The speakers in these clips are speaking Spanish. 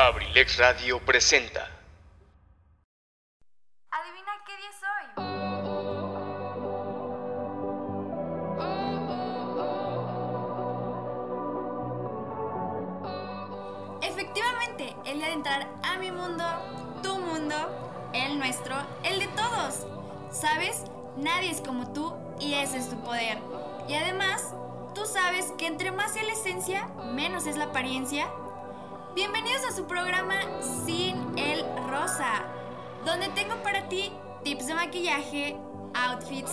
Abrilex Radio presenta. Adivina qué día es hoy. Efectivamente, el día de entrar a mi mundo, tu mundo, el nuestro, el de todos. ¿Sabes? Nadie es como tú y ese es tu poder. Y además, tú sabes que entre más es la esencia, menos es la apariencia. Bienvenidos a su programa Sin el Rosa, donde tengo para ti tips de maquillaje, outfits,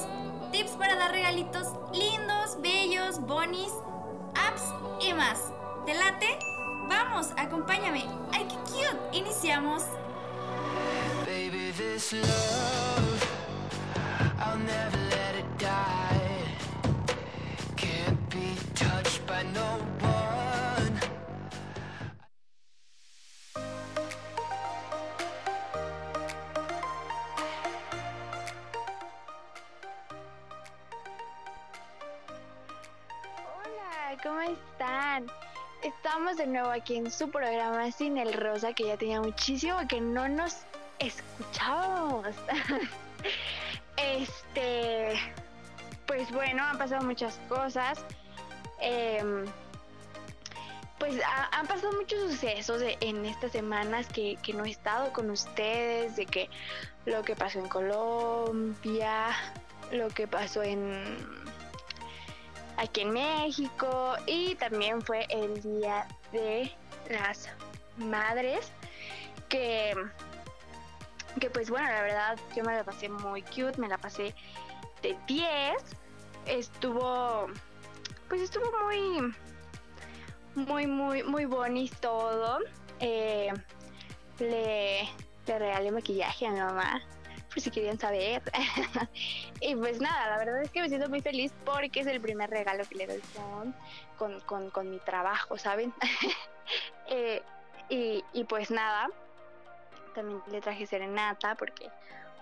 tips para dar regalitos lindos, bellos, bonis, apps y más. ¿Te late? Vamos, acompáñame. ¡Ay, qué cute! Iniciamos. Baby, this love, I'll never ¿cómo están? Estamos de nuevo aquí en su programa Sin el Rosa, que ya tenía muchísimo que no nos escuchábamos. este, pues bueno, han pasado muchas cosas. Em, pues ha- han pasado muchos sucesos de- en estas semanas que no he estado con ustedes, de que lo que pasó en Colombia, lo que pasó en aquí en México y también fue el día de las madres que que pues bueno la verdad yo me la pasé muy cute me la pasé de 10 estuvo pues estuvo muy muy muy muy bonito todo. Eh, le le regalé maquillaje a mi mamá por si querían saber y pues nada, la verdad es que me siento muy feliz porque es el primer regalo que le doy con, con, con, con mi trabajo, ¿saben? Eh, y, y pues nada, también le traje serenata porque,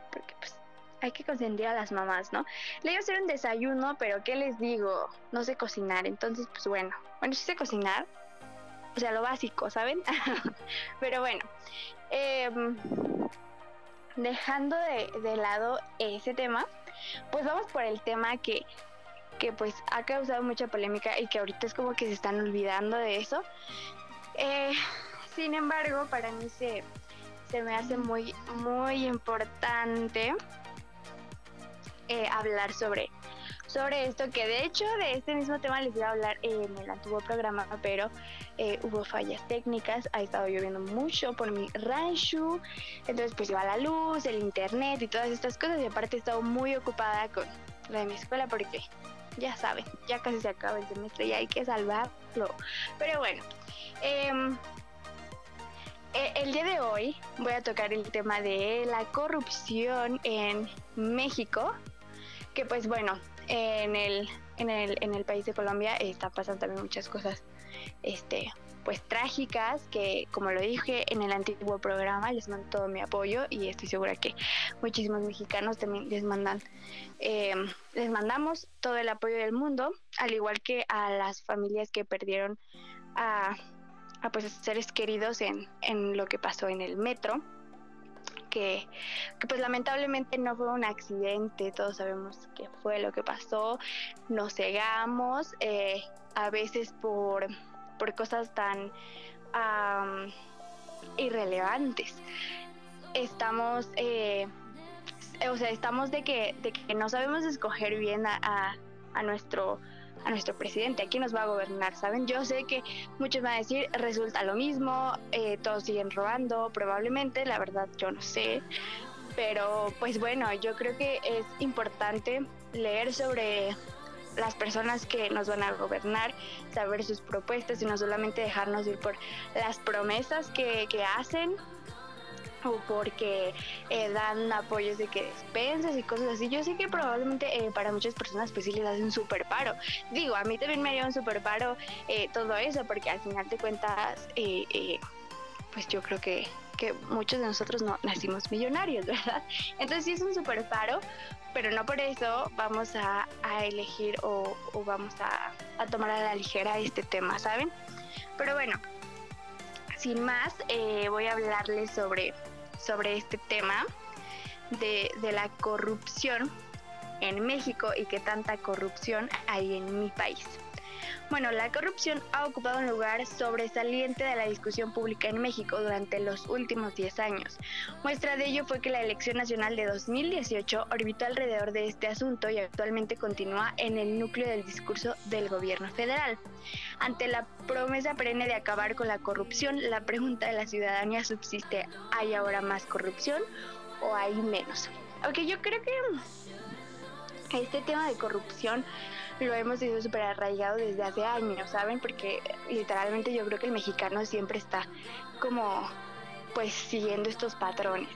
porque pues hay que consentir a las mamás, ¿no? Le iba a hacer un desayuno, pero ¿qué les digo? No sé cocinar, entonces pues bueno, bueno, sí sé cocinar, o sea, lo básico, ¿saben? pero bueno, em, dejando de, de lado ese tema, pues vamos por el tema que, que pues ha causado mucha polémica y que ahorita es como que se están olvidando de eso. Eh, sin embargo, para mí se, se me hace muy, muy importante eh, hablar sobre, sobre esto, que de hecho de este mismo tema les iba a hablar en el antiguo programa, pero eh, hubo fallas técnicas, ha estado lloviendo mucho por mi rancho, entonces pues iba la luz, el internet y todas estas cosas y aparte he estado muy ocupada con lo de mi escuela porque ya saben, ya casi se acaba el semestre y hay que salvarlo. Pero bueno, em, eh, el día de hoy voy a tocar el tema de la corrupción en México, que pues bueno, en el, en el, en el país de Colombia están pasando también muchas cosas este pues trágicas que como lo dije en el antiguo programa les mando todo mi apoyo y estoy segura que muchísimos mexicanos también les mandan eh, les mandamos todo el apoyo del mundo al igual que a las familias que perdieron a, a pues seres queridos en, en lo que pasó en el metro que, pues lamentablemente no fue un accidente, todos sabemos qué fue lo que pasó, nos cegamos, eh, a veces por, por cosas tan irrelevantes. Estamos, eh, o sea, estamos de que, de que no sabemos escoger bien a, a nuestro a nuestro presidente, a quién nos va a gobernar, ¿saben? Yo sé que muchos van a decir, resulta lo mismo, eh, todos siguen robando, probablemente, la verdad yo no sé, pero pues bueno, yo creo que es importante leer sobre las personas que nos van a gobernar, saber sus propuestas y no solamente dejarnos ir por las promesas que, que hacen o porque eh, dan apoyos de que despensas y cosas así. Yo sé que probablemente eh, para muchas personas pues sí les hace un super paro. Digo, a mí también me haría un super paro eh, todo eso porque al final de cuentas pues yo creo que, que muchos de nosotros no nacimos millonarios, ¿verdad? Entonces sí es un super paro, pero no por eso vamos a, a elegir o, vamos a, a tomar a la ligera este tema, ¿saben? Pero bueno, sin más, voy a hablarles sobre, sobre este tema de, de la corrupción en México y qué tanta corrupción hay en mi país. Bueno, la corrupción ha ocupado un lugar sobresaliente de la discusión pública en México durante los últimos 10 años. Muestra de ello fue que la elección nacional de 2018 orbitó alrededor de este asunto y actualmente continúa en el núcleo del discurso del gobierno federal. Ante la promesa perenne de acabar con la corrupción, la pregunta de la ciudadanía subsiste, ¿hay ahora más corrupción o hay menos? Aunque yo creo que este tema de corrupción lo hemos sido súper arraigado desde hace años, ¿saben? Porque literalmente yo creo que el mexicano siempre está como pues siguiendo estos patrones.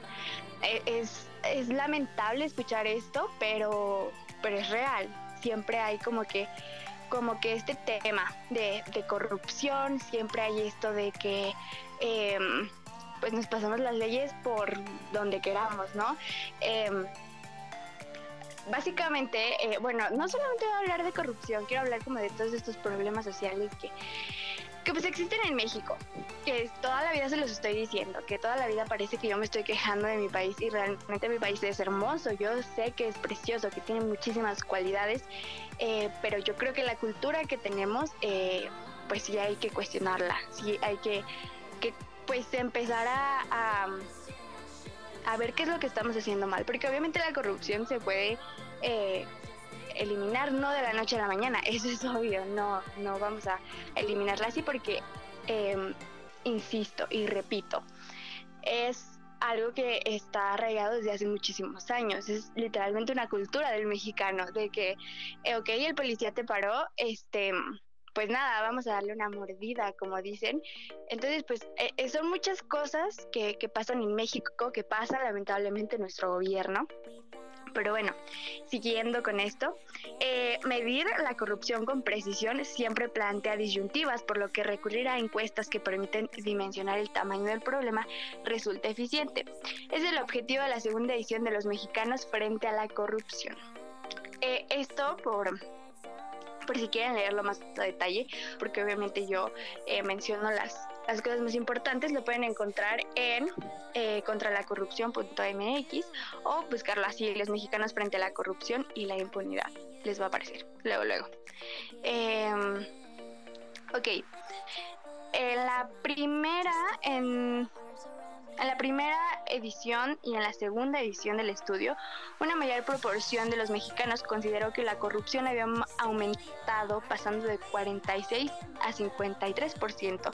E, es, es lamentable escuchar esto, pero, pero es real. Siempre hay como que como que este tema de, corrupción, siempre hay esto de que em, pues nos pasamos las leyes por donde queramos, ¿no? Em, básicamente, eh, bueno, no solamente voy a hablar de corrupción, quiero hablar como de todos estos problemas sociales que, que pues existen en México, que toda la vida se los estoy diciendo, que toda la vida parece que yo me estoy quejando de mi país y realmente mi país es hermoso, yo sé que es precioso, que tiene muchísimas cualidades, eh, pero yo creo que la cultura que tenemos, eh, pues sí hay que cuestionarla, sí hay que, que pues empezar a a ver qué es lo que estamos haciendo mal, porque obviamente la corrupción se puede eh, eliminar no de la noche a la mañana, eso es obvio, no, no vamos a eliminarla así porque, em, insisto y repito, es algo que está arraigado desde hace muchísimos años. Es literalmente una cultura del mexicano, de que, eh, ok, el policía te paró, este, pues nada, vamos a darle una mordida, como dicen. Entonces, pues eh, eh, son muchas cosas que, pasan en México, que pasa lamentablemente en nuestro gobierno. Pero bueno, siguiendo con esto, eh, medir la corrupción con precisión siempre plantea disyuntivas, por lo que recurrir a encuestas que permiten dimensionar el tamaño del problema resulta eficiente. Es el objetivo de la segunda edición de Los Mexicanos frente a la corrupción. esto por por si quieren leerlo más a detalle, porque obviamente yo eh, menciono las, las cosas más importantes, lo pueden encontrar en eh, contralacorrupción.mx o buscar las siglas mexicanas frente a la corrupción y la impunidad. Les va a aparecer luego, luego. Em, ok. En la primera, en en la primera edición y en la segunda edición del estudio, una mayor proporción de los mexicanos consideró que la corrupción había aumentado pasando de 46 a 53%.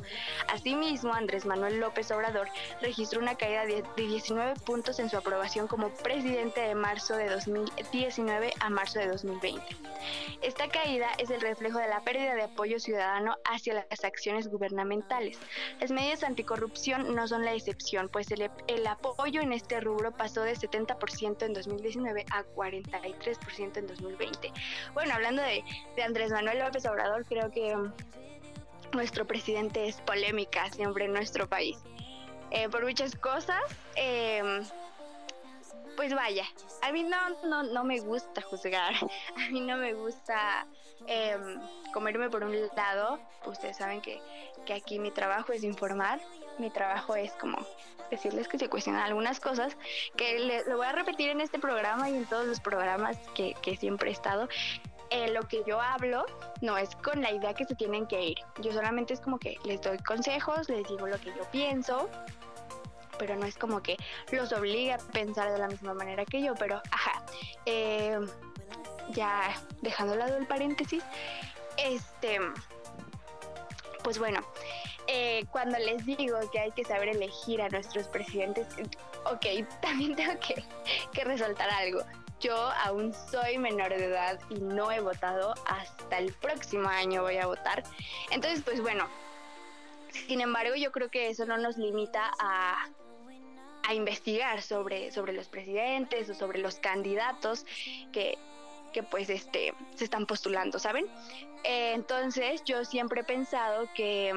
Asimismo, Andrés Manuel López Obrador registró una caída de 19 puntos en su aprobación como presidente de marzo de 2019 a marzo de 2020. Esta caída es el reflejo de la pérdida de apoyo ciudadano hacia las acciones gubernamentales. Las medidas anticorrupción no son la excepción, pues el, apoyo en este rubro pasó de 70% en 2019 a 43% en 2020. Bueno, hablando de, Andrés Manuel López Obrador, creo que um, nuestro presidente es polémica siempre en nuestro país. Eh, por muchas cosas, em, pues vaya, a mí no, no, no me gusta juzgar, a mí no me gusta em, comerme por un lado, ustedes saben que, que aquí mi trabajo es informar, mi trabajo es como decirles que se cuestionan algunas cosas, que lo voy a repetir en este programa y en todos los programas que, siempre he estado. Eh, lo que yo hablo no es con la idea que se tienen que ir. Yo solamente es como que les doy consejos, les digo lo que yo pienso, pero no es como que los obligue a pensar de la misma manera que yo, pero ajá. Eh, ya dejando lado el paréntesis, este, pues bueno, eh, cuando les digo que hay que saber elegir a nuestros presidentes, ok, también tengo que, resaltar algo. Yo aún soy menor de edad y no he votado, hasta el próximo año voy a votar. Entonces, pues bueno, sin embargo, yo creo que eso no nos limita a, investigar sobre, los presidentes o sobre los candidatos que, que pues este, se están postulando, ¿saben? Eh, entonces yo siempre he pensado que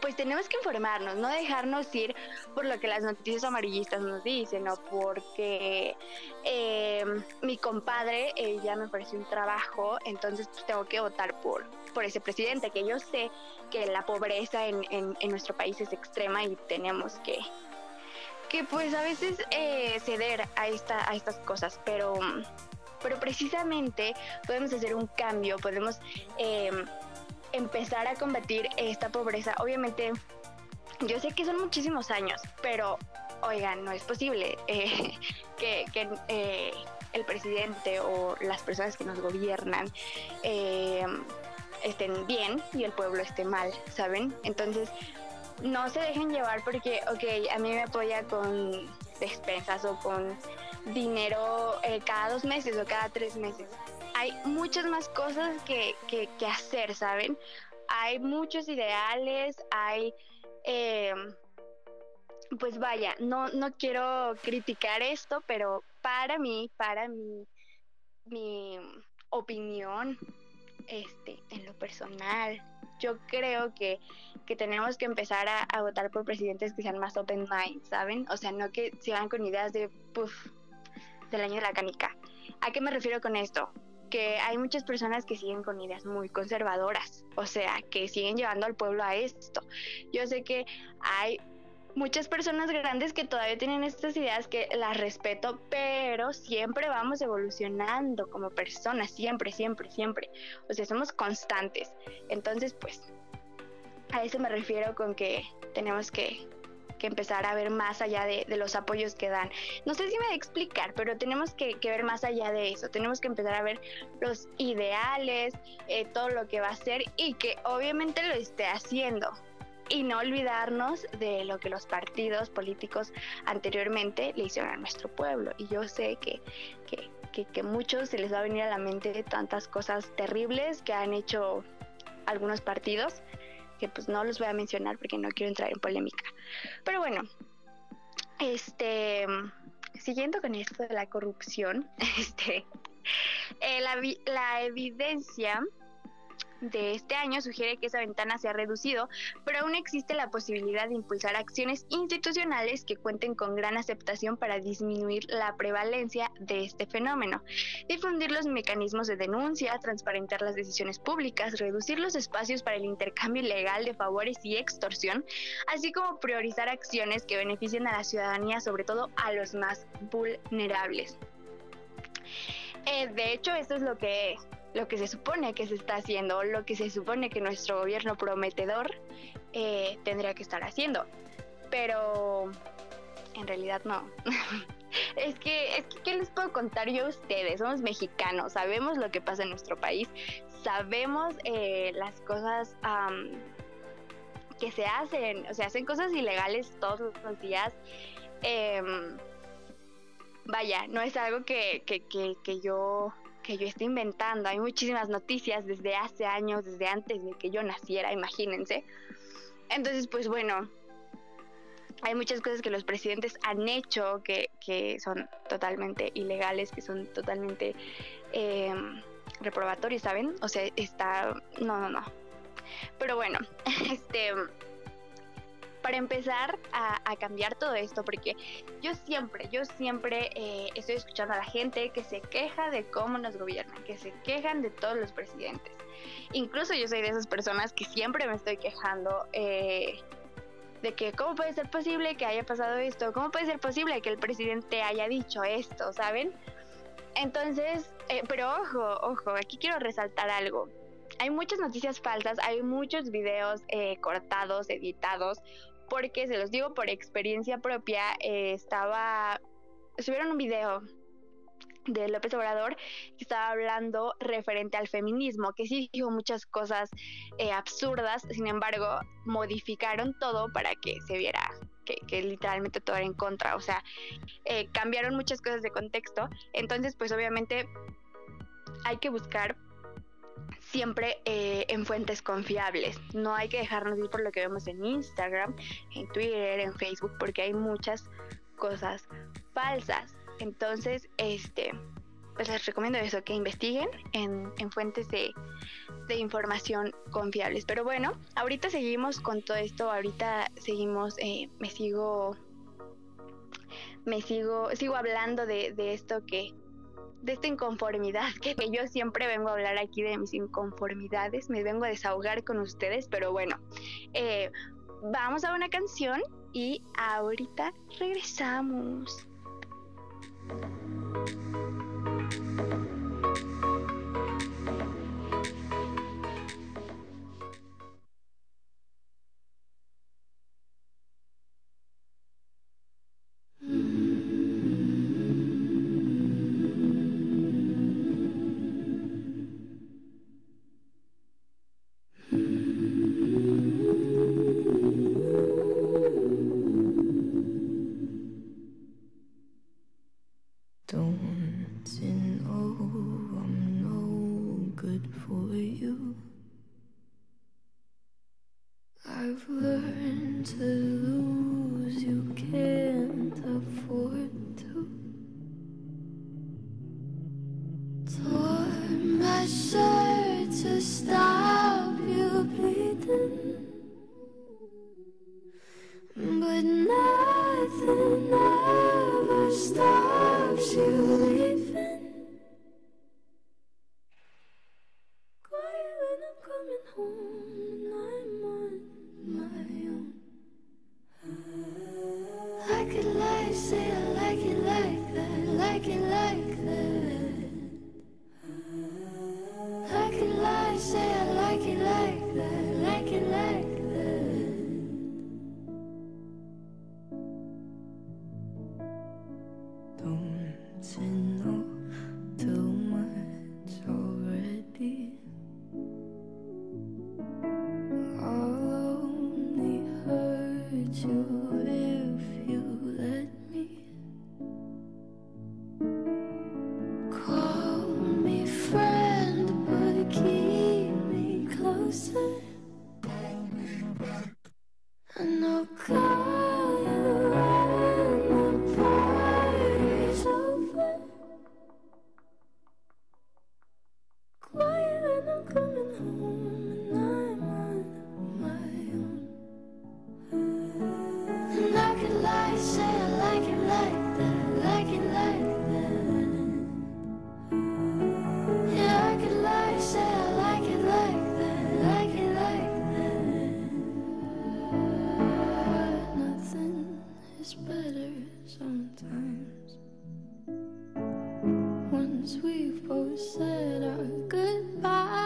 pues tenemos que informarnos, no dejarnos ir por lo que las noticias amarillistas nos dicen o porque eh, mi compadre eh, ya me ofreció un trabajo, entonces pues, tengo que votar por, por ese presidente, que yo sé que la pobreza en, en, nuestro país es extrema y tenemos que, que pues a veces eh, ceder a, esta, a estas cosas, pero, pero precisamente podemos hacer un cambio, podemos empezar a combatir esta pobreza. Obviamente, yo sé que son muchísimos años, pero oigan, no es posible eh, que, eh, el presidente o las personas que nos gobiernan eh, estén bien y el pueblo esté mal, ¿saben? Entonces, no se dejen llevar porque, ok, a mí me apoya con despensas o con dinero cada dos meses o cada tres meses hay muchas más cosas que, que, hacer, ¿saben? Hay muchos ideales, hay... Em, pues vaya, no, no quiero criticar esto, pero para mí, para mí, mi opinión, este, en lo personal, yo creo que, que tenemos que empezar a, a, votar por presidentes que sean más open mind, ¿saben? O sea, no que sigan con ideas de, puff, del año de la canica. ¿A qué me refiero con esto? Que hay muchas personas que siguen con ideas muy conservadoras, o sea, que siguen llevando al pueblo a esto. Yo sé que hay muchas personas grandes que todavía tienen estas ideas que las respeto, pero siempre vamos evolucionando como personas, siempre, siempre, siempre. O sea, somos constantes. Entonces, pues, a eso me refiero con que tenemos que empezar a ver más allá de, los apoyos que dan. No sé si me a explicar, pero tenemos que, ver más allá de eso. Tenemos que empezar a ver los ideales, eh, todo lo que va a hacer y que obviamente lo esté haciendo. Y no olvidarnos de lo que los partidos políticos anteriormente le hicieron a nuestro pueblo. Y yo sé que, que, que, que muchos se les va a venir a la mente tantas cosas terribles que han hecho algunos partidos que pues no los voy a mencionar porque no quiero entrar en polémica. Pero bueno, este, siguiendo con esto de la corrupción, este, eh, la, la evidencia de este año sugiere que esa ventana se ha reducido, pero aún existe la posibilidad de impulsar acciones institucionales que cuenten con gran aceptación para disminuir la prevalencia de este fenómeno, difundir los mecanismos de denuncia, transparentar las decisiones públicas, reducir los espacios para el intercambio ilegal de favores y extorsión, así como priorizar acciones que beneficien a la ciudadanía, sobre todo a los más vulnerables. Eh, de hecho, esto es lo que lo que se supone que se está haciendo, lo que se supone que nuestro gobierno prometedor eh, tendría que estar haciendo. Pero en realidad no. es, que, es que, ¿qué les puedo contar yo a ustedes? Somos mexicanos, sabemos lo que pasa en nuestro país, sabemos eh, las cosas que se hacen, o sea, hacen cosas ilegales todos los días. Em, vaya, no es algo que, que, que, que yo que yo estoy inventando. Hay muchísimas noticias desde hace años, desde antes de que yo naciera, imagínense. Entonces, pues bueno, hay muchas cosas que los presidentes han hecho que, que son totalmente ilegales, que son totalmente eh, reprobatorios, ¿saben? O sea, está... No, no, no. Pero bueno, este para empezar a, cambiar todo esto, porque yo siempre, yo siempre eh, estoy escuchando a la gente que se queja de cómo nos gobiernan, que se quejan de todos los presidentes. Incluso yo soy de esas personas que siempre me estoy quejando eh, de que cómo puede ser posible que haya pasado esto, cómo puede ser posible que el presidente haya dicho esto, ¿saben? Entonces, eh, pero ojo, ojo, aquí quiero resaltar algo hay muchas noticias falsas, hay muchos videos cortados, editados, porque se los digo por experiencia propia, eh, estaba, subieron un video de López Obrador que estaba hablando referente al feminismo, que sí dijo muchas cosas eh, absurdas, sin embargo, modificaron todo para que se viera que, literalmente todo era en contra, o sea, eh, cambiaron muchas cosas de contexto, entonces pues obviamente hay que buscar siempre eh, en fuentes confiables. No hay que dejarnos ir por lo que vemos en Instagram, en Twitter, en Facebook, porque hay muchas cosas falsas. Entonces, este, pues les recomiendo eso, que investiguen en, en fuentes de, de, información confiables. Pero bueno, ahorita seguimos con todo esto, ahorita seguimos, eh, me sigo, me sigo, sigo hablando de, de esto que, de esta inconformidad, que, yo siempre vengo a hablar aquí de mis inconformidades, me vengo a desahogar con ustedes, pero bueno, eh, vamos a una canción y ahorita regresamos. pressure to stop you bleeding. El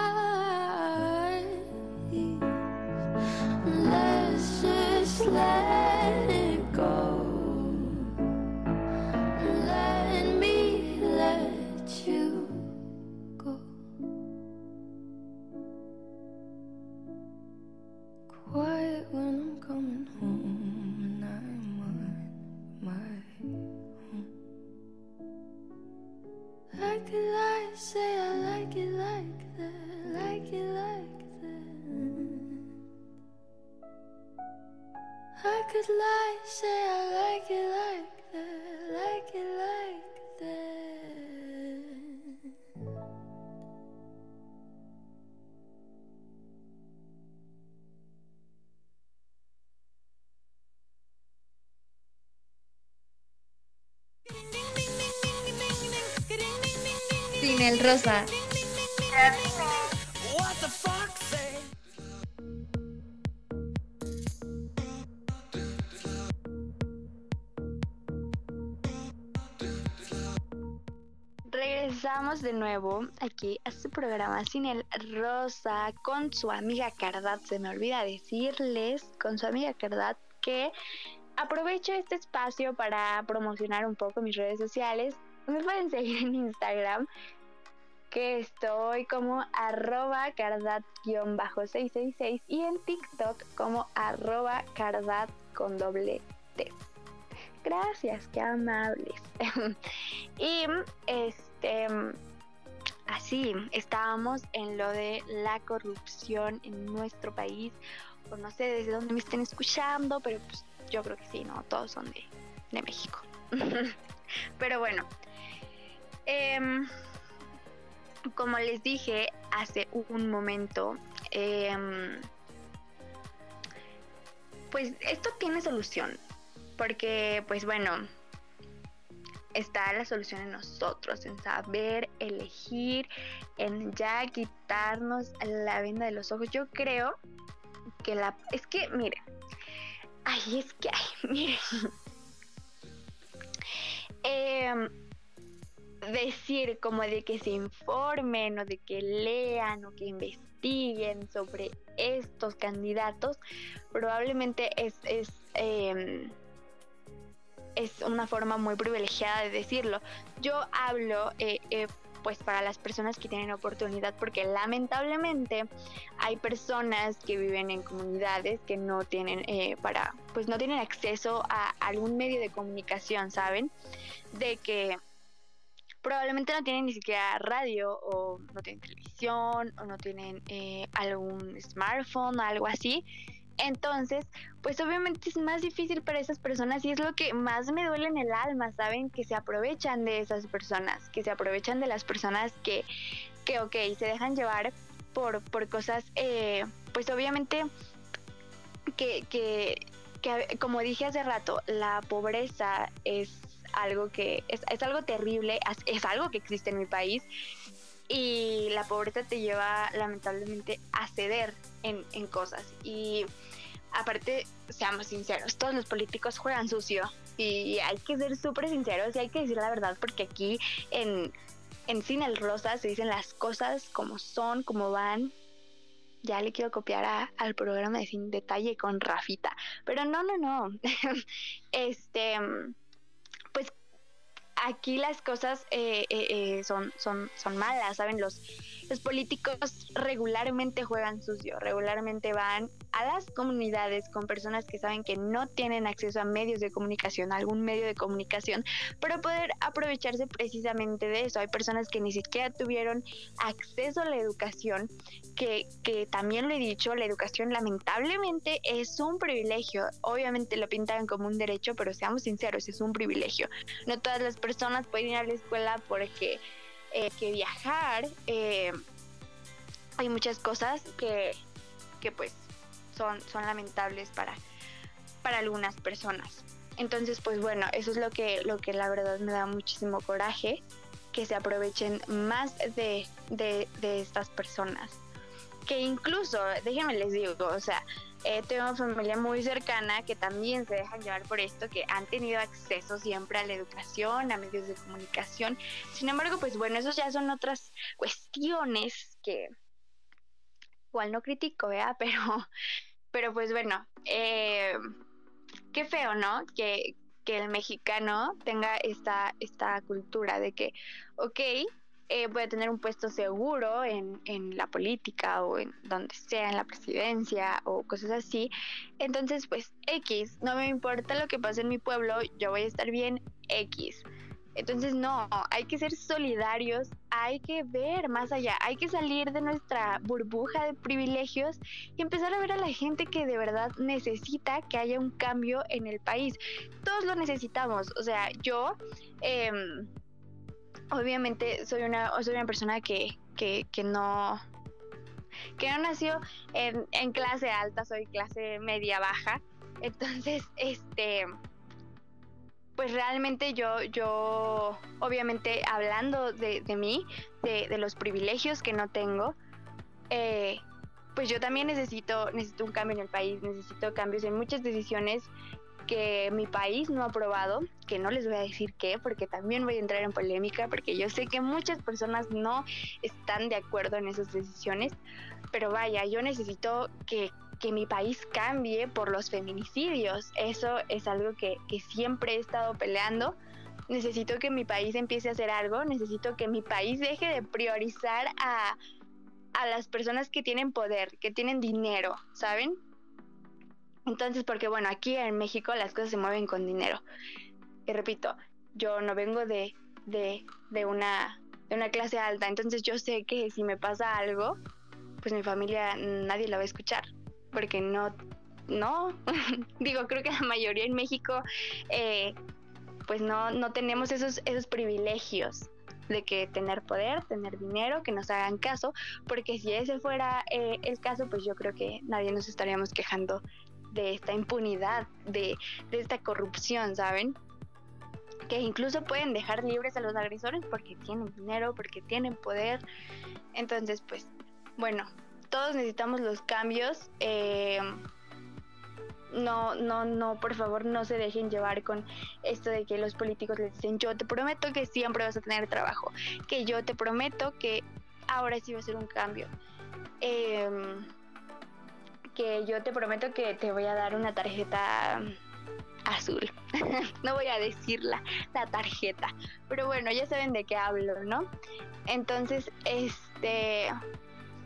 Regresamos de nuevo aquí a su programa Sin el Rosa con su amiga Cardat. Se me olvida decirles con su amiga Cardat que aprovecho este espacio para promocionar un poco mis redes sociales. Me pueden seguir en Instagram que estoy como arroba cardat-666 y en TikTok como arroba cardat con doble T. Gracias, qué amables. y este, así, estábamos en lo de la corrupción en nuestro país. O no sé desde dónde me estén escuchando, pero pues yo creo que sí, ¿no? Todos son de, de México. pero bueno, Em, como les dije hace un momento, em, pues esto tiene solución, porque pues bueno, está la solución en nosotros, en saber elegir, en ya quitarnos la venda de los ojos. Yo creo que la... Es que, miren, ay, es que, ay, miren. Em, decir como de que se informen o de que lean o que investiguen sobre estos candidatos probablemente es, es em, es una forma muy privilegiada de decirlo. Yo hablo eh, eh, pues para las personas que tienen oportunidad porque lamentablemente hay personas que viven en comunidades que no tienen eh, para pues no tienen acceso a algún medio de comunicación saben de que probablemente no tienen ni siquiera radio o no tienen televisión o no tienen algún smartphone o algo así entonces, pues obviamente es más difícil para esas personas y es lo que más me duele en el alma, ¿saben? Que se aprovechan de esas personas, que se aprovechan de las personas que, que ok, se dejan llevar por, por cosas, eh, pues obviamente que, que, que, como dije hace rato, la pobreza es algo que es, es algo terrible, es, es algo que existe en mi país y la pobreza te lleva lamentablemente a ceder en, en cosas y aparte, seamos sinceros, todos los políticos juegan sucio y hay que ser súper sinceros y hay que decir la verdad porque aquí en, en Cine el Rosa se dicen las cosas como son, como van. Ya le quiero copiar al programa de Sin Detalle con Rafita, pero no, no, no. este, aquí las cosas eh, eh, eh, son, son, son malas, ¿saben? Los, los políticos regularmente juegan sucio, regularmente van a las comunidades con personas que saben que no tienen acceso a medios de comunicación, a algún medio de comunicación, para poder aprovecharse precisamente de eso. Hay personas que ni siquiera tuvieron acceso a la educación, que, que también lo he dicho, la educación lamentablemente es un privilegio. Obviamente lo pintan como un derecho, pero seamos sinceros, es un privilegio. No todas las personas pueden ir a la escuela porque eh, que viajar. Eh, hay muchas cosas que, que pues son, son lamentables para, para algunas personas. Entonces, pues bueno, eso es lo que, lo que la verdad me da muchísimo coraje, que se aprovechen más de, de, de estas personas. Que incluso, déjenme les digo, o sea, eh, tengo familia muy cercana que también se dejan llevar por esto, que han tenido acceso siempre a la educación, a medios de comunicación. Sin embargo, pues bueno, esos ya son otras cuestiones que igual no critico, ¿verdad? Pero, pero pues bueno, eh, qué feo, ¿no? Que, que el mexicano tenga esta, esta cultura de que, ok, eh, voy a tener un puesto seguro en, en, la política o en donde sea, en la presidencia o cosas así. Entonces, pues X, no me importa lo que pase en mi pueblo, yo voy a estar bien X. Entonces, no, hay que ser solidarios, hay que ver más allá, hay que salir de nuestra burbuja de privilegios y empezar a ver a la gente que de verdad necesita que haya un cambio en el país. Todos lo necesitamos, o sea, yo... Eh, obviamente soy una, soy una persona que, que, que no que no nació en, en, clase alta, soy clase media baja. Entonces, este pues realmente yo, yo, obviamente hablando de, mí, de, de, los privilegios que no tengo, eh, pues yo también necesito, necesito un cambio en el país, necesito cambios en muchas decisiones que mi país no ha aprobado, que no les voy a decir qué, porque también voy a entrar en polémica, porque yo sé que muchas personas no están de acuerdo en esas decisiones, pero vaya, yo necesito que, que mi país cambie por los feminicidios, eso es algo que, que siempre he estado peleando. Necesito que mi país empiece a hacer algo, necesito que mi país deje de priorizar a, a las personas que tienen poder, que tienen dinero, ¿saben? Entonces, porque bueno, aquí en México las cosas se mueven con dinero. Y repito, yo no vengo de, de, de, una, de una clase alta, entonces yo sé que si me pasa algo, pues mi familia nadie la va a escuchar, porque no, no, digo, creo que la mayoría en México, eh, pues no, no tenemos esos, esos privilegios de que tener poder, tener dinero, que nos hagan caso, porque si ese fuera eh, el caso, pues yo creo que nadie nos estaríamos quejando de esta impunidad, de, de esta corrupción, ¿saben? Que incluso pueden dejar libres a los agresores porque tienen dinero, porque tienen poder. Entonces, pues, bueno, todos necesitamos los cambios. Eh, no, no, no, por favor, no se dejen llevar con esto de que los políticos les dicen, yo te prometo que siempre vas a tener trabajo, que yo te prometo que ahora sí va a ser un cambio. Em, que yo te prometo que te voy a dar una tarjeta azul. no voy a decirla, la tarjeta. Pero bueno, ya saben de qué hablo, ¿no? Entonces, este,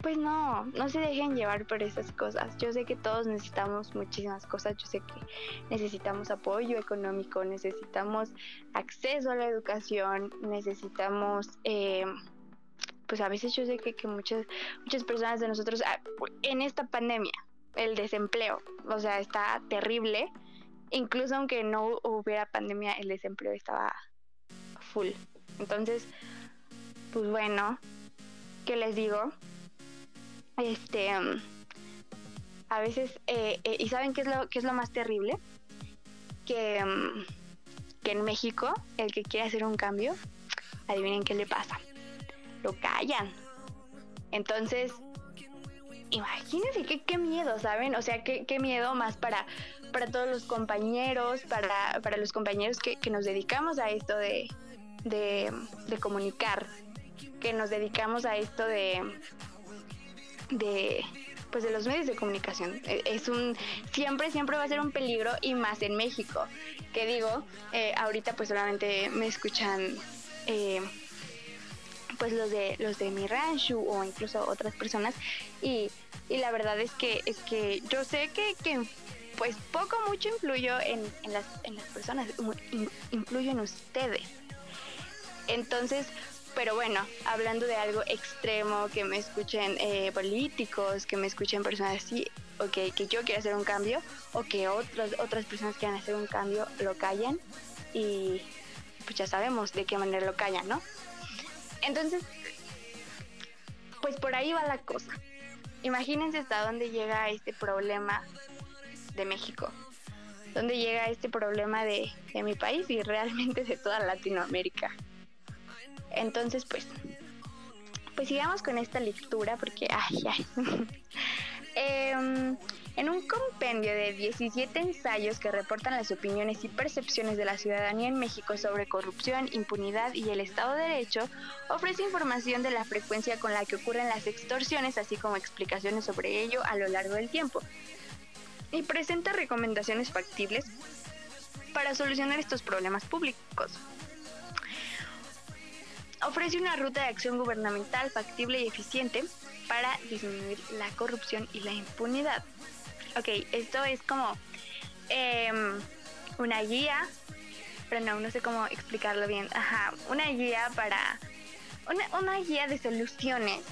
pues no, no se dejen llevar por esas cosas. Yo sé que todos necesitamos muchísimas cosas, yo sé que necesitamos apoyo económico, necesitamos acceso a la educación, necesitamos, eh, pues a veces yo sé que, que, muchas, muchas personas de nosotros, ah, en esta pandemia, el desempleo, o sea, está terrible. Incluso aunque no hubiera pandemia, el desempleo estaba full. Entonces, pues bueno, ¿qué les digo? Este, a veces, eh, eh, ¿y saben qué es lo, qué es lo más terrible? Que, um, que en México, el que quiere hacer un cambio, adivinen qué le pasa. Lo callan. Entonces, imagínense qué, qué miedo, ¿saben? O sea, qué, qué miedo más para, para todos los compañeros, para, para los compañeros que, que, nos dedicamos a esto de, de, de comunicar, que nos dedicamos a esto de, de pues de los medios de comunicación e, es un siempre siempre va a ser un peligro y más en México que digo eh, ahorita pues solamente me escuchan eh, pues los de los de mi rancho o incluso otras personas y, y la verdad es que es que yo sé que, que pues poco mucho influyo en, en, las, en las personas influyo en ustedes entonces pero bueno, hablando de algo extremo, que me escuchen eh, políticos, que me escuchen personas así, o que, yo quiera hacer un cambio, o que otras otras personas quieran hacer un cambio, lo callan y pues ya sabemos de qué manera lo callan, ¿no? Entonces, pues por ahí va la cosa. Imagínense hasta dónde llega este problema de México, dónde llega este problema de, de mi país y realmente de toda Latinoamérica. Entonces, pues, pues sigamos con esta lectura porque, ay, ay. eh, en un compendio de 17 ensayos que reportan las opiniones y percepciones de la ciudadanía en México sobre corrupción, impunidad y el Estado de Derecho, ofrece información de la frecuencia con la que ocurren las extorsiones, así como explicaciones sobre ello a lo largo del tiempo. Y presenta recomendaciones factibles para solucionar estos problemas públicos ofrece una ruta de acción gubernamental factible y eficiente para disminuir la corrupción y la impunidad. Ok, esto es como eh, una guía, pero no, no sé cómo explicarlo bien. Ajá, una guía para. Una, una guía de soluciones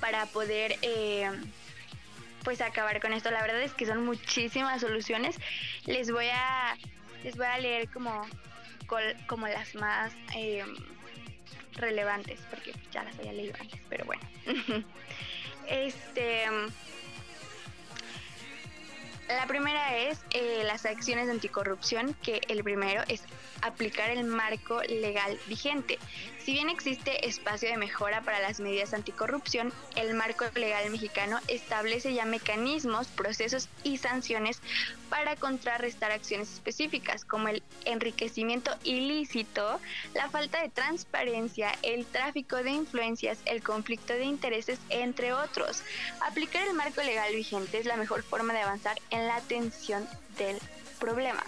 para poder. Eh, pues acabar con esto. La verdad es que son muchísimas soluciones. Les voy a les voy a leer como como las más eh, relevantes, porque ya las había leído antes, pero bueno. este. La primera es eh, las acciones de anticorrupción, que el primero es aplicar el marco legal vigente. Si bien existe espacio de mejora para las medidas anticorrupción, el marco legal mexicano establece ya mecanismos, procesos y sanciones para contrarrestar acciones específicas como el enriquecimiento ilícito, la falta de transparencia, el tráfico de influencias, el conflicto de intereses, entre otros. Aplicar el marco legal vigente es la mejor forma de avanzar en la atención del problema.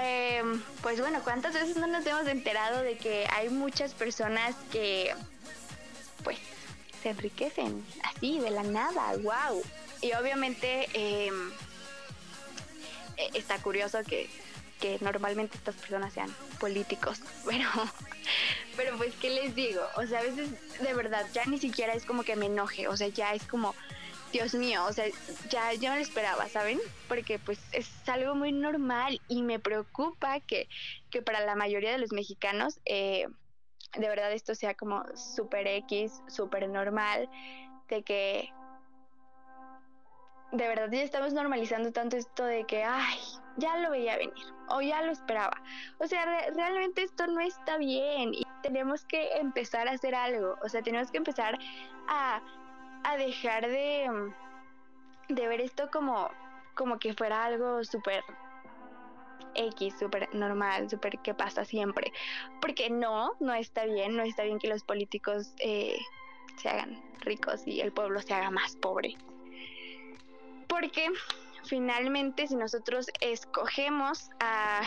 Eh, pues bueno, ¿cuántas veces no nos hemos enterado de que hay muchas personas que pues se enriquecen así de la nada? ¡Wow! Y obviamente eh, está curioso que, que normalmente estas personas sean políticos, pero, pero pues, ¿qué les digo? O sea, a veces de verdad ya ni siquiera es como que me enoje, o sea, ya es como Dios mío, o sea, ya yo no lo esperaba, ¿saben? Porque pues es algo muy normal y me preocupa que, que para la mayoría de los mexicanos eh, de verdad esto sea como súper X, súper normal, de que de verdad ya estamos normalizando tanto esto de que, ay, ya lo veía venir o ya lo esperaba. O sea, realmente esto no está bien y tenemos que empezar a hacer algo. O sea, tenemos que empezar a, a dejar de, de ver esto como, como que fuera algo súper X, súper normal, súper que pasa siempre. Porque no, no está bien, no está bien que los políticos eh, se hagan ricos y el pueblo se haga más pobre. Porque finalmente si nosotros escogemos a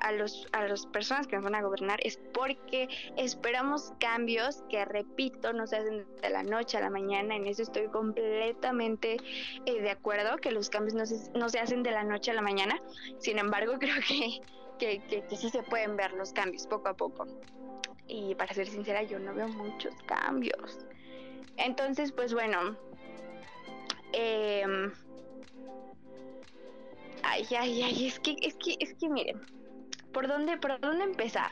a, los, a las personas que nos van a gobernar es porque esperamos cambios que, repito, no se hacen de la noche a la mañana. En eso estoy completamente eh, de acuerdo, que los cambios no se, no se hacen de la noche a la mañana. Sin embargo, creo que, que, que, sí se pueden ver los cambios poco a poco. Y para ser sincera, yo no veo muchos cambios. Entonces, pues bueno. Eh, ay, ay, ay, es que, es que, es que miren, ¿por dónde, por dónde empezar?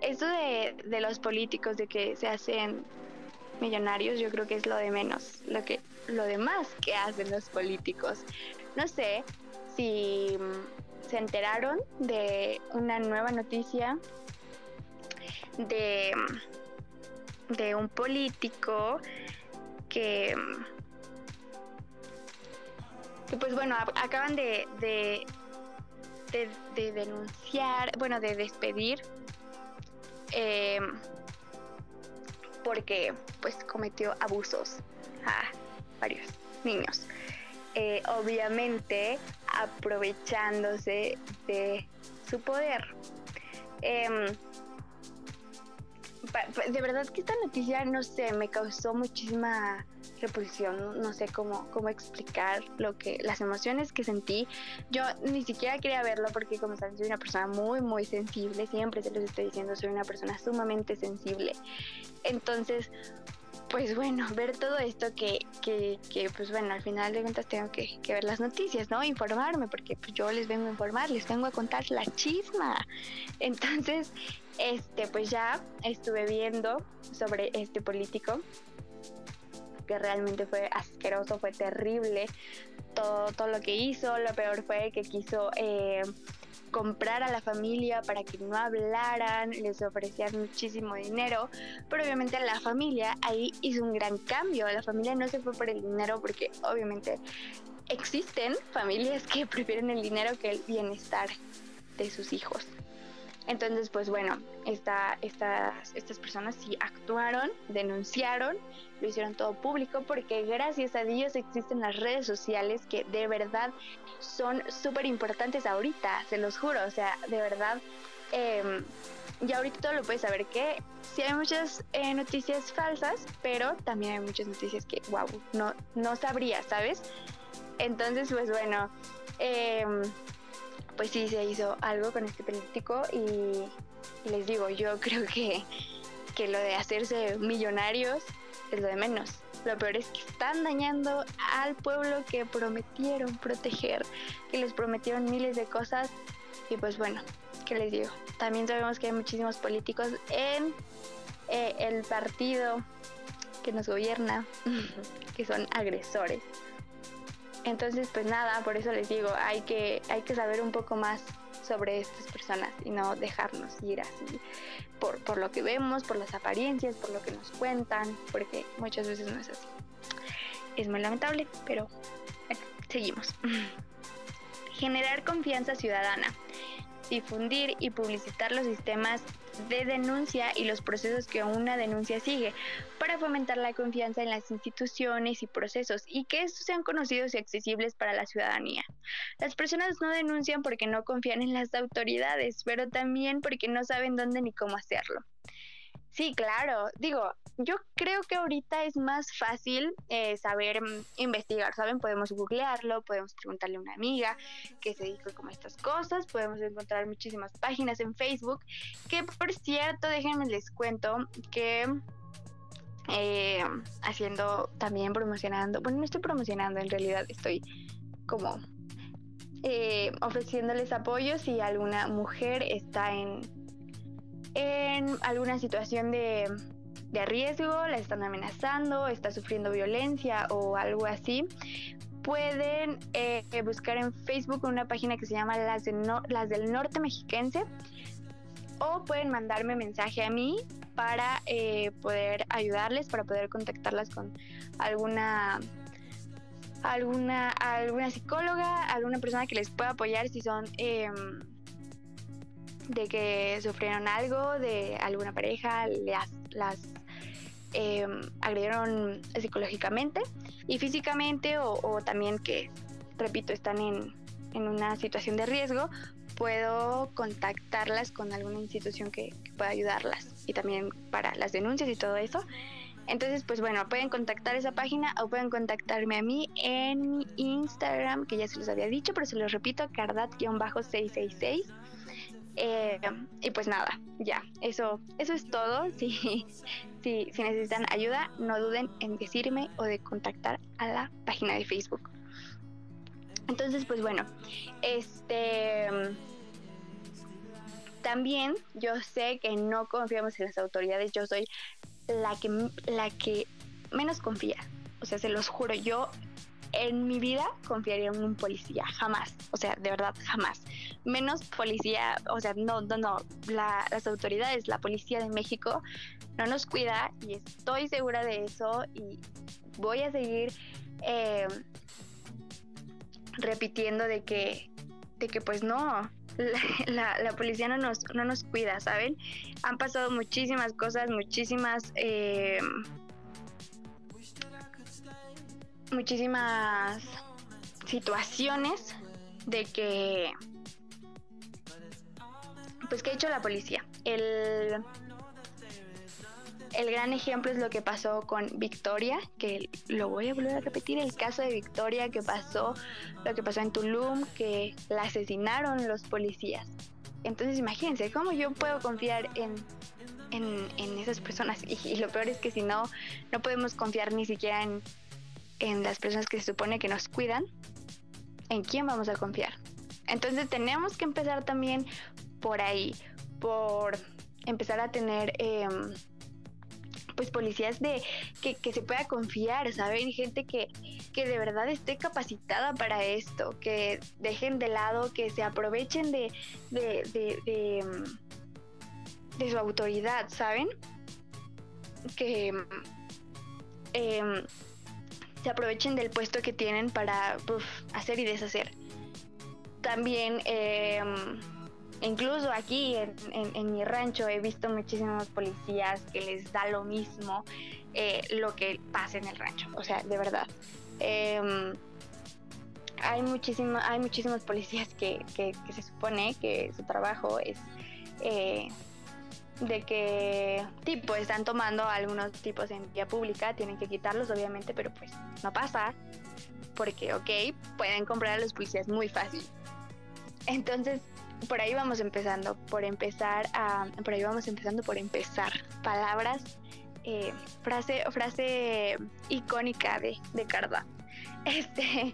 Esto de, de los políticos, de que se hacen millonarios, yo creo que es lo de menos, lo que, lo demás que hacen los políticos. No sé si mm, se enteraron de una nueva noticia de, mm, de un político que, mm, que pues bueno, acaban de, de, denunciar, bueno, de despedir, eh, porque pues cometió abusos a varios niños. Eh, obviamente aprovechándose de su poder. Em, de verdad que esta noticia, no sé, me causó muchísima repulsión, no sé cómo, cómo explicar lo que, las emociones que sentí. Yo ni siquiera quería verlo porque como saben soy una persona muy, muy sensible, siempre se los estoy diciendo, soy una persona sumamente sensible. Entonces, pues bueno, ver todo esto que, que, que, pues bueno, al final de cuentas tengo que, que, ver las noticias, ¿no? Informarme, porque pues yo les vengo a informar, les vengo a contar la chisma. Entonces, este, pues ya estuve viendo sobre este político que realmente fue asqueroso, fue terrible todo, todo lo que hizo. Lo peor fue que quiso eh, comprar a la familia para que no hablaran, les ofrecían muchísimo dinero, pero obviamente la familia ahí hizo un gran cambio. La familia no se fue por el dinero porque obviamente existen familias que prefieren el dinero que el bienestar de sus hijos. Entonces, pues bueno, esta, estas, estas personas sí actuaron, denunciaron, lo hicieron todo público porque gracias a Dios existen las redes sociales que de verdad son súper importantes ahorita, se los juro, o sea, de verdad, eh, ya ahorita todo lo puedes saber que sí hay muchas eh, noticias falsas, pero también hay muchas noticias que, wow, no, no sabría, ¿sabes? Entonces, pues bueno, eh, pues sí se hizo algo con este político y, les digo, yo creo que, que lo de hacerse millonarios es lo de menos. Lo peor es que están dañando al pueblo que prometieron proteger, que les prometieron miles de cosas. Y pues bueno, ¿qué les digo? También sabemos que hay muchísimos políticos en eh, el partido que nos gobierna, que son agresores. Entonces, pues nada, por eso les digo, hay que, hay que saber un poco más sobre estas personas y no dejarnos ir así por, por lo que vemos, por las apariencias, por lo que nos cuentan, porque muchas veces no es así. Es muy lamentable, pero bueno, seguimos. Generar confianza ciudadana difundir y publicitar los sistemas de denuncia y los procesos que una denuncia sigue para fomentar la confianza en las instituciones y procesos y que estos sean conocidos y accesibles para la ciudadanía. Las personas no denuncian porque no confían en las autoridades, pero también porque no saben dónde ni cómo hacerlo. Sí, claro. Digo, yo creo que ahorita es más fácil eh, saber mm, investigar, ¿saben? Podemos googlearlo, podemos preguntarle a una amiga que se dedica como estas cosas, podemos encontrar muchísimas páginas en Facebook, que por cierto, déjenme les cuento que eh, haciendo también promocionando, bueno, no estoy promocionando, en realidad estoy como eh, ofreciéndoles apoyo si alguna mujer está en, en alguna situación de, de riesgo, la están amenazando, está sufriendo violencia o algo así, pueden eh, buscar en Facebook una página que se llama Las, Las del Norte Mexiquense o pueden mandarme mensaje a mí para eh, poder ayudarles, para poder contactarlas con alguna alguna alguna psicóloga, alguna persona que les pueda apoyar si son em, de que sufrieron algo de alguna pareja, las, las em, agredieron psicológicamente y físicamente o, también que, repito, están en, en, una situación de riesgo, puedo contactarlas con alguna institución que, pueda ayudarlas y también para las denuncias y todo eso. Entonces, pues bueno, pueden contactar esa página o pueden contactarme a mí en mi Instagram, que ya se los había dicho, pero se los repito, cardat-666. Eh, y pues nada, ya, eso, eso es todo. Si, si, si necesitan ayuda, no duden en decirme o de contactar a la página de Facebook. Entonces, pues bueno, este... También yo sé que no confiamos en las autoridades, yo soy la que, la que menos confía. O sea, se los juro, yo en mi vida confiaría en un policía, jamás, o sea, de verdad, jamás. Menos policía, o sea, no, no, no, las autoridades, la policía de México no nos cuida y estoy segura de eso y voy a seguir eh, repitiendo de que, de que pues no, la, policía no nos, no nos cuida, ¿saben? Han pasado muchísimas cosas, muchísimas... Eh, muchísimas situaciones de que pues que ha hecho la policía el el gran ejemplo es lo que pasó con Victoria, que lo voy a volver a repetir, el caso de Victoria que pasó, lo que pasó en Tulum, que la asesinaron los policías. Entonces imagínense, ¿cómo yo puedo confiar en, en, esas personas? Y, lo peor es que si no, no podemos confiar ni siquiera en, en las personas que se supone que nos cuidan, ¿en quién vamos a confiar? Entonces tenemos que empezar también por ahí, por empezar a tener... Eh, pues policías de que, se pueda confiar, ¿saben? Gente que, que de verdad esté capacitada para esto, que dejen de lado, que se aprovechen de, de, de, de, su autoridad, ¿saben? Que em, se aprovechen del puesto que tienen para hacer y deshacer. También em, Incluso aquí en, mi rancho he visto muchísimos policías que les da lo mismo eh, lo que pasa en el rancho. O sea, de verdad. Em, hay, muchísimo, hay muchísimos policías que, se supone que su trabajo es eh, de que tipo están tomando algunos tipos en vía pública, tienen que quitarlos obviamente, pero pues no pasa porque, ok, pueden comprar a los policías muy fácil. Entonces, por ahí vamos empezando, por empezar por ahí vamos empezando por empezar. Palabras, eh, frase, frase icónica de, de Carda. Este,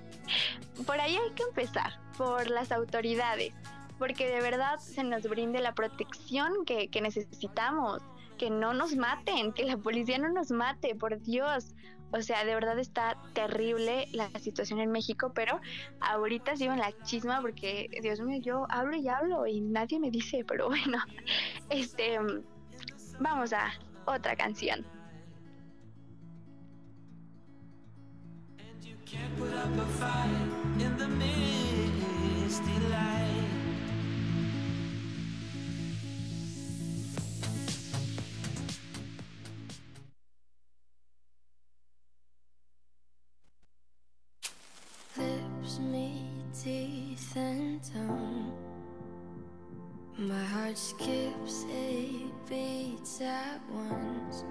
por ahí hay que empezar, por las autoridades, porque de verdad se nos brinde la protección que, que necesitamos, que no nos maten, que la policía no nos mate, por Dios. O sea, de verdad está terrible la situación en México, pero ahorita sigo en la chisma porque, Dios mío, yo hablo y hablo y nadie me dice, pero bueno, este, vamos a otra canción. teeth and. My heart skips eight beats at once.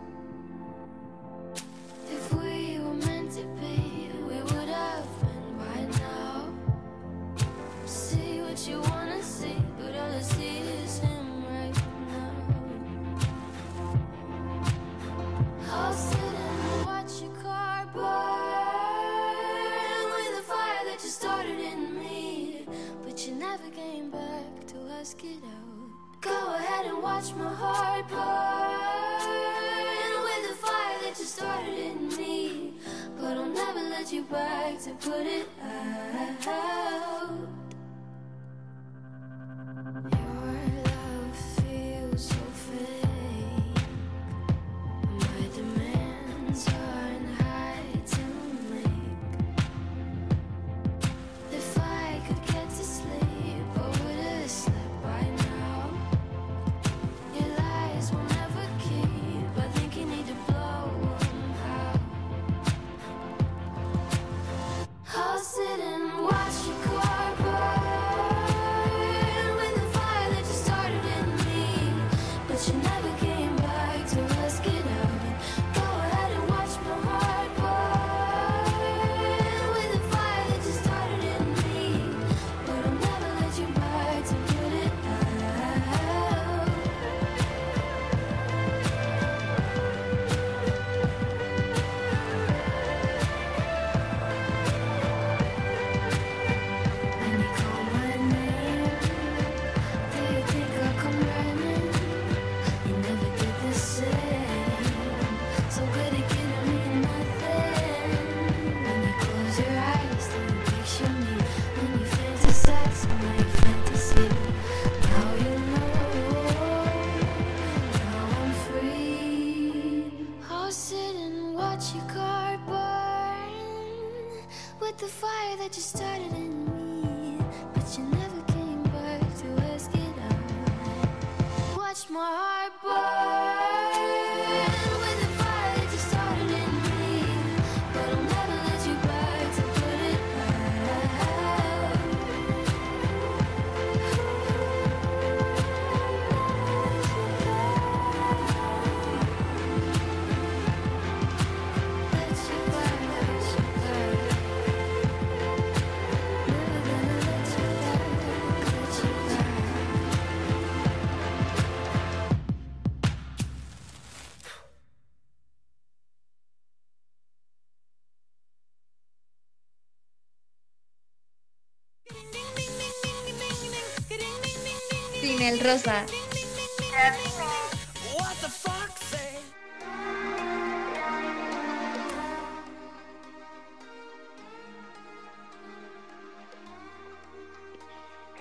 Rosa.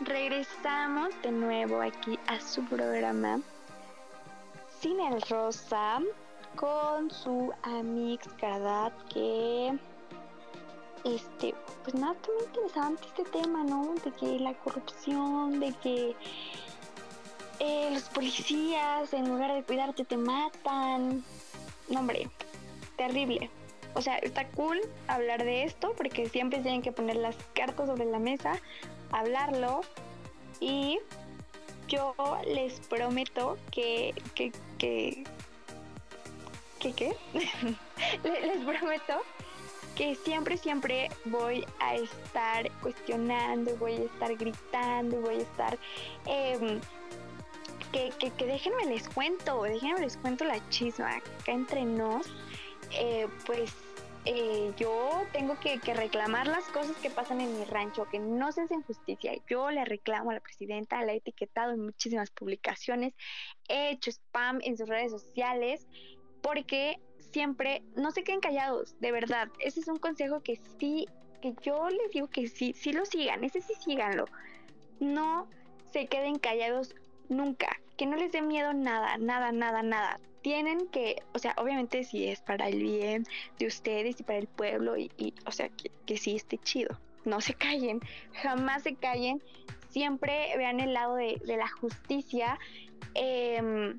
Regresamos de nuevo aquí a su programa Sin el Rosa con su Amix Cadat que este pues nada muy interesante este tema no de que la corrupción de que eh, los policías en lugar de cuidarte te matan. No hombre terrible. O sea está cool hablar de esto porque siempre tienen que poner las cartas sobre la mesa hablarlo. Y yo les prometo que que que que qué Le- les prometo que siempre siempre voy a estar cuestionando voy a estar gritando voy a estar em, que, que, que déjenme les cuento déjenme les cuento la chisma acá entre nos eh, pues eh, yo tengo que, que reclamar las cosas que pasan en mi rancho, que no se hacen justicia. Yo le reclamo a la presidenta, la he etiquetado en muchísimas publicaciones, he hecho spam en sus redes sociales, porque siempre no se queden callados, de verdad. Ese es un consejo que sí, que yo les digo que sí, sí lo sigan, ese sí síganlo. No se queden callados nunca, que no les dé miedo nada, nada, nada, nada. Tienen que, o sea, obviamente si es para el bien de ustedes y para el pueblo y, o sea, que, que sí esté chido. No se callen, jamás se callen, siempre vean el lado de, de la justicia. em,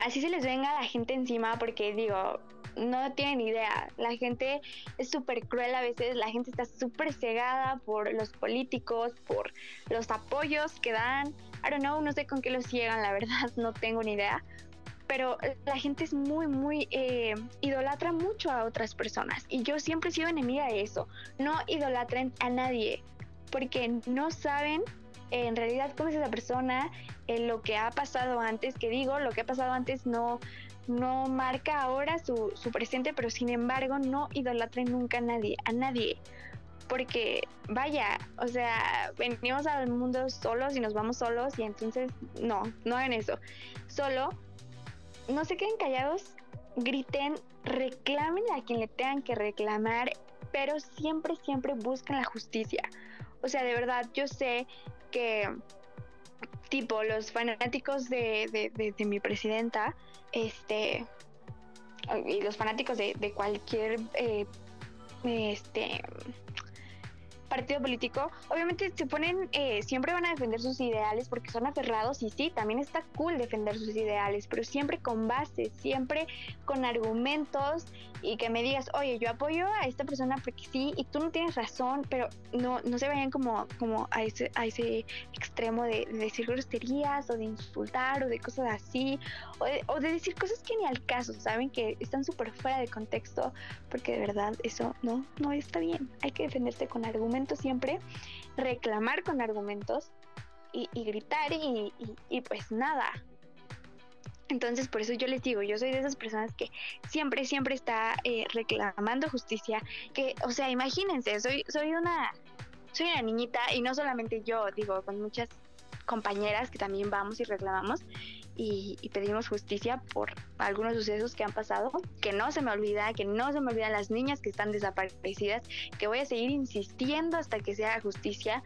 así se les venga la gente encima porque digo, no tienen idea. La gente es súper cruel a veces, la gente está súper cegada por los políticos, por los apoyos que dan. I don't know, no sé con qué los ciegan, la verdad, no tengo ni idea. Pero la gente es muy, muy, eh, idolatra mucho a otras personas. Y yo siempre he sido enemiga de eso. No idolatren a nadie, porque no saben eh, en realidad cómo es esa persona, eh, lo que ha pasado antes, que digo, lo que ha pasado antes no, no marca ahora su, su presente, pero sin embargo no idolatren nunca a nadie, a nadie. Porque vaya, o sea, venimos al mundo solos y nos vamos solos y entonces no, no hagan eso. Solo no se queden callados, griten, reclamen a quien le tengan que reclamar, pero siempre, siempre busquen la justicia. O sea, de verdad, yo sé que tipo los fanáticos de, de- mi presidenta, este, y los fanáticos de, de cualquier eh, este partido político, obviamente se ponen, eh, siempre van a defender sus ideales porque son aferrados y sí, también está cool defender sus ideales, pero siempre con base, siempre con argumentos y que me digas, oye, yo apoyo a esta persona porque sí, y tú no tienes razón, pero no, no se vayan como, como a, ese, a ese extremo de, de decir groserías o de insultar o de cosas así, o de, o de decir cosas que ni al caso, ¿saben? Que están súper fuera de contexto, porque de verdad eso no, no está bien. Hay que defenderse con argumentos siempre, reclamar con argumentos y, gritar y, y- y pues nada. Entonces por eso yo les digo, yo soy de esas personas que siempre, siempre está eh, reclamando justicia, que, o sea, imagínense, soy, soy una, soy una niñita y no solamente yo, digo, con muchas compañeras que también vamos y reclamamos y, pedimos justicia por algunos sucesos que han pasado, que no se me olvida, que no se me olvidan las niñas que están desaparecidas, que voy a seguir insistiendo hasta que se haga justicia.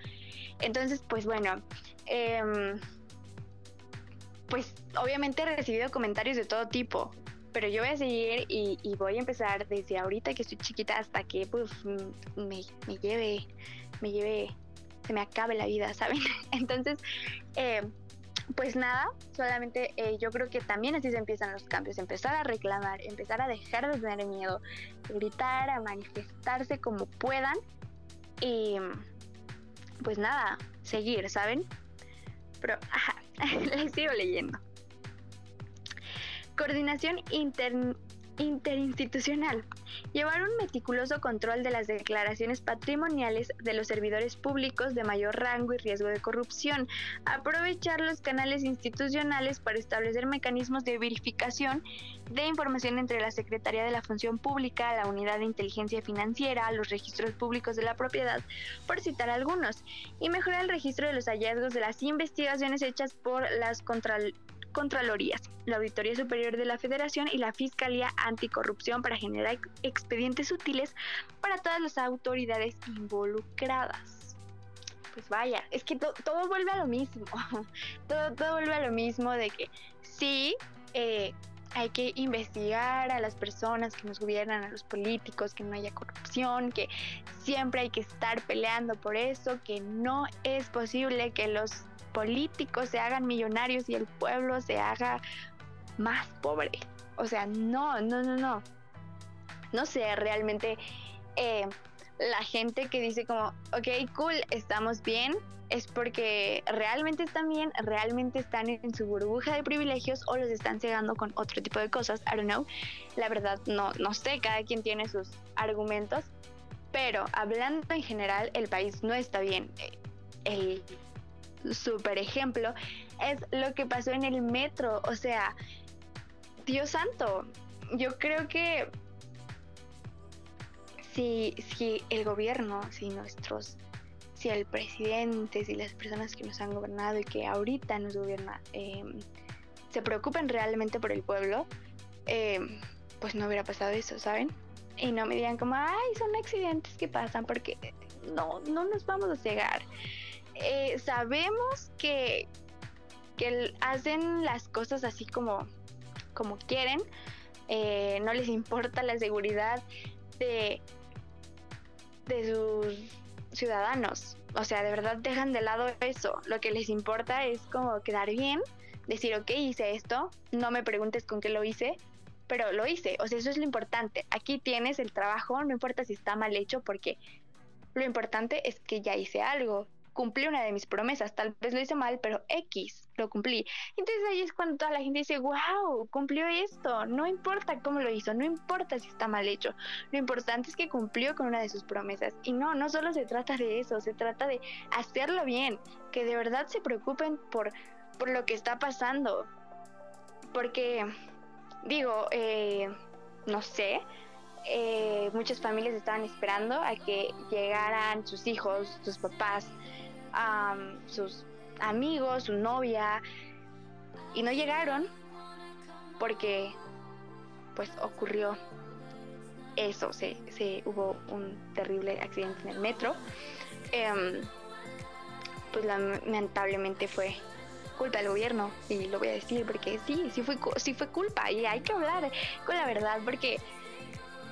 Entonces, pues bueno, em, pues obviamente he recibido comentarios de todo tipo, pero yo voy a seguir y, voy a empezar desde ahorita que estoy chiquita hasta que pues me lleve, me lleve, se me acabe la vida, ¿saben? Entonces, eh, pues nada, solamente eh, yo creo que también así se empiezan los cambios, empezar a reclamar, empezar a dejar de tener miedo, gritar, a manifestarse como puedan y pues nada, seguir, ¿saben? Pero, ajá, les sigo leyendo. Coordinación inter- interinstitucional. Llevar un meticuloso control de las declaraciones patrimoniales de los servidores públicos de mayor rango y riesgo de corrupción. Aprovechar los canales institucionales para establecer mecanismos de verificación de información entre la Secretaría de la Función Pública, la Unidad de Inteligencia Financiera, los registros públicos de la propiedad, por citar algunos, y mejorar el registro de los hallazgos de las investigaciones hechas por las contral- Contralorías, la Auditoría Superior de la Federación y la Fiscalía Anticorrupción para generar ex- expedientes útiles para todas las autoridades involucradas. Pues vaya, es que to- todo vuelve a lo mismo. todo, todo vuelve a lo mismo de que sí, eh, hay que investigar a las personas que nos gobiernan, a los políticos, que no haya corrupción, que siempre hay que estar peleando por eso, que no es posible que los políticos se hagan millonarios y el pueblo se haga más pobre. O sea, no, no, no, no. No sé, realmente eh, la gente que dice como, ok, cool, estamos bien, es porque realmente están bien, realmente están en su burbuja de privilegios o los están cegando con otro tipo de cosas, I don't know. La verdad, no, no sé, cada quien tiene sus argumentos, pero hablando en general, el país no está bien. Eh, El super ejemplo es lo que pasó en el metro. O sea, Dios santo, yo creo que si, si el gobierno, si nuestros, si el presidente, si las personas que nos han gobernado y que ahorita nos gobiernan eh, se preocupen realmente por el pueblo, eh, pues no hubiera pasado eso, ¿saben? Y no me digan como, ay, son accidentes que pasan, porque no, no nos vamos a cegar eh, sabemos que, que hacen las cosas así como, como quieren, eh, no les importa la seguridad de, de sus ciudadanos. O sea, de verdad dejan de lado eso. Lo que les importa es como quedar bien, decir, ok, hice esto, no me preguntes con qué lo hice, pero lo hice. O sea, eso es lo importante. Aquí tienes el trabajo, no importa si está mal hecho, porque lo importante es que ya hice algo. Cumplí una de mis promesas, tal vez lo hice mal, pero X, lo cumplí. Entonces ahí es cuando toda la gente dice, wow, cumplió esto. No importa cómo lo hizo, no importa si está mal hecho. Lo importante es que cumplió con una de sus promesas. Y no, no solo se trata de eso, se trata de hacerlo bien, que de verdad se preocupen por, por lo que está pasando. Porque, digo, eh, no sé, eh, muchas familias estaban esperando a que llegaran sus hijos, sus papás, am, sus amigos, su novia, y no llegaron porque pues ocurrió eso, se, se hubo un terrible accidente en el metro. Em, pues lamentablemente fue culpa del gobierno y lo voy a decir porque sí, sí fue, sí fue culpa y hay que hablar con la verdad porque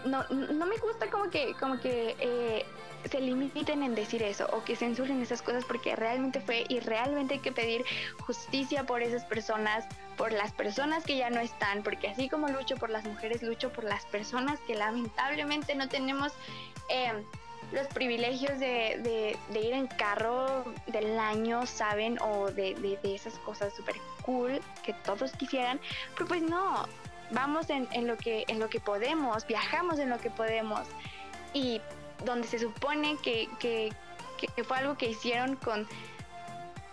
no, no me gusta como que, como que eh, se limiten en decir eso o que censuren esas cosas porque realmente fue y realmente hay que pedir justicia por esas personas, por las personas que ya no están, porque así como lucho por las mujeres, lucho por las personas que lamentablemente no tenemos eh, los privilegios de, ir en carro del año, ¿saben? O de esas cosas súper cool que todos quisieran, pero pues no, vamos en, en lo que, en lo que podemos, viajamos en lo que podemos y donde se supone que, que, fue algo que hicieron con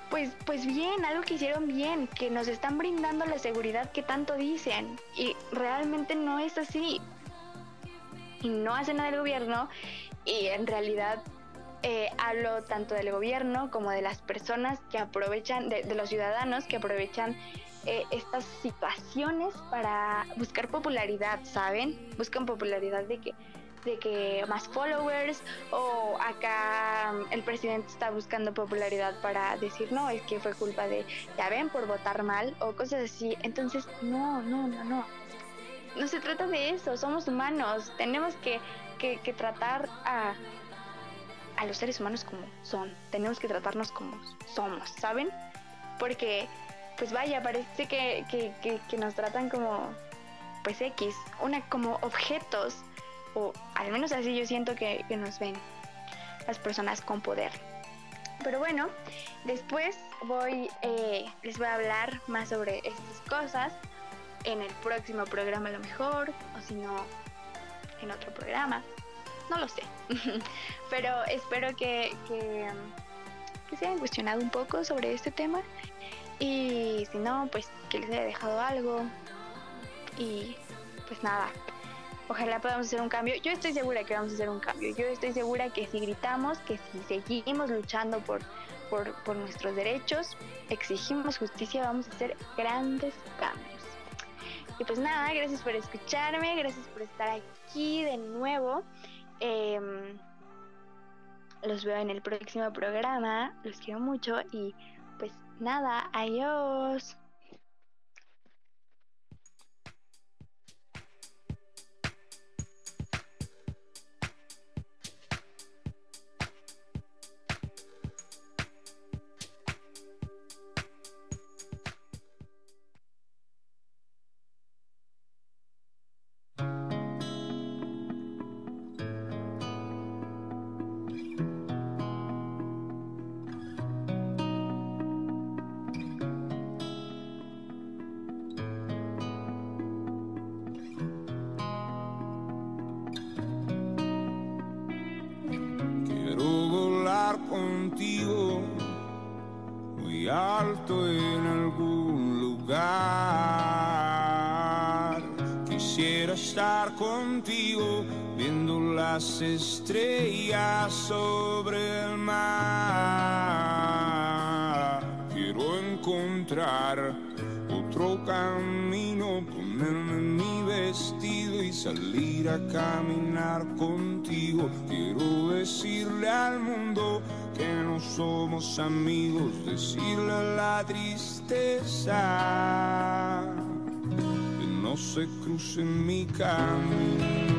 pues, pues bien, algo que hicieron bien, que nos están brindando la seguridad que tanto dicen. Y realmente no es así. Y no hace nada el gobierno. Y en realidad eh, hablo tanto del gobierno como de las personas que aprovechan, de, de los ciudadanos que aprovechan eh, estas situaciones para buscar popularidad, ¿saben? Buscan popularidad de que de que más followers o acá mm, el presidente está buscando popularidad para decir no, es que fue culpa de, ya ven, por votar mal o cosas así. Entonces, no, no, no, no. No se trata de eso, somos humanos, tenemos que, que, que tratar a, a los seres humanos como son, tenemos que tratarnos como somos, ¿saben? Porque, pues vaya, parece que, que, que, que nos tratan como, pues X, una como objetos o al menos así yo siento que, nos ven las personas con poder. Pero bueno, después voy, eh, les voy a hablar más sobre estas cosas en el próximo programa a lo mejor, o si no, en otro programa. No lo sé. Pero espero que, que, que se hayan cuestionado un poco sobre este tema. Y si no, pues que les haya dejado algo. Y pues nada, Ojalá podamos hacer un cambio. Yo estoy segura que vamos a hacer un cambio. Yo estoy segura que si gritamos, que si seguimos luchando por, por, nuestros derechos, exigimos justicia, vamos a hacer grandes cambios. Y pues nada, gracias por escucharme, gracias por estar aquí de nuevo. Em, los veo en el próximo programa, los quiero mucho y pues nada, adiós. Volar contigo muy alto en algún lugar. Quisiera estar contigo viendo las estrellas sobre el mar. Quiero encontrar otro camino, vestido y salir a caminar contigo. Quiero decirle al mundo que no somos amigos, decirle a la tristeza que no se cruce en mi camino.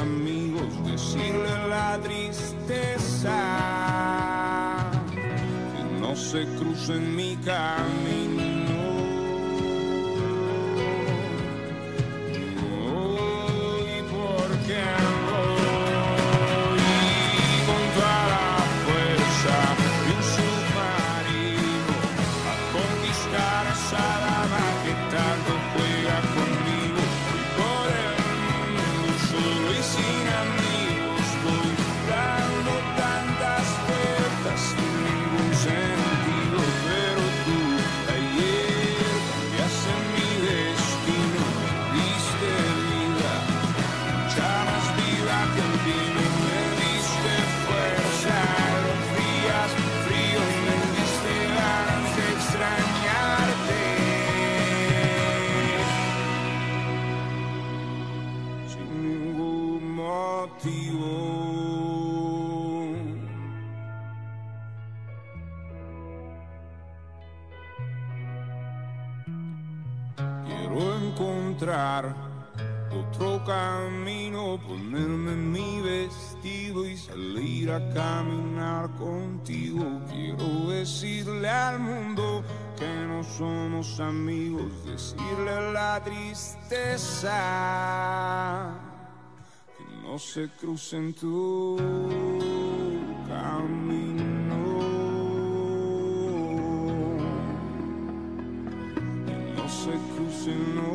Amigos, decirle la tristeza que no se cruce en mi camino. Voy porque voy con toda la fuerza de un submarino a conquistar esa que tanto caminar contigo. Quiero decirle al mundo que no somos amigos, decirle la tristeza que no se cruce en tu camino. Que no se cruce, no.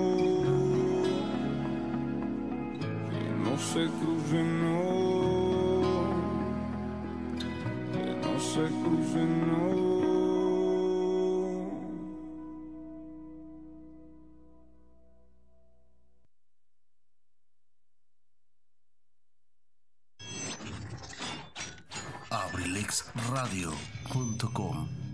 Que no se cruce, no. Se cruce, no. abrilexradio.com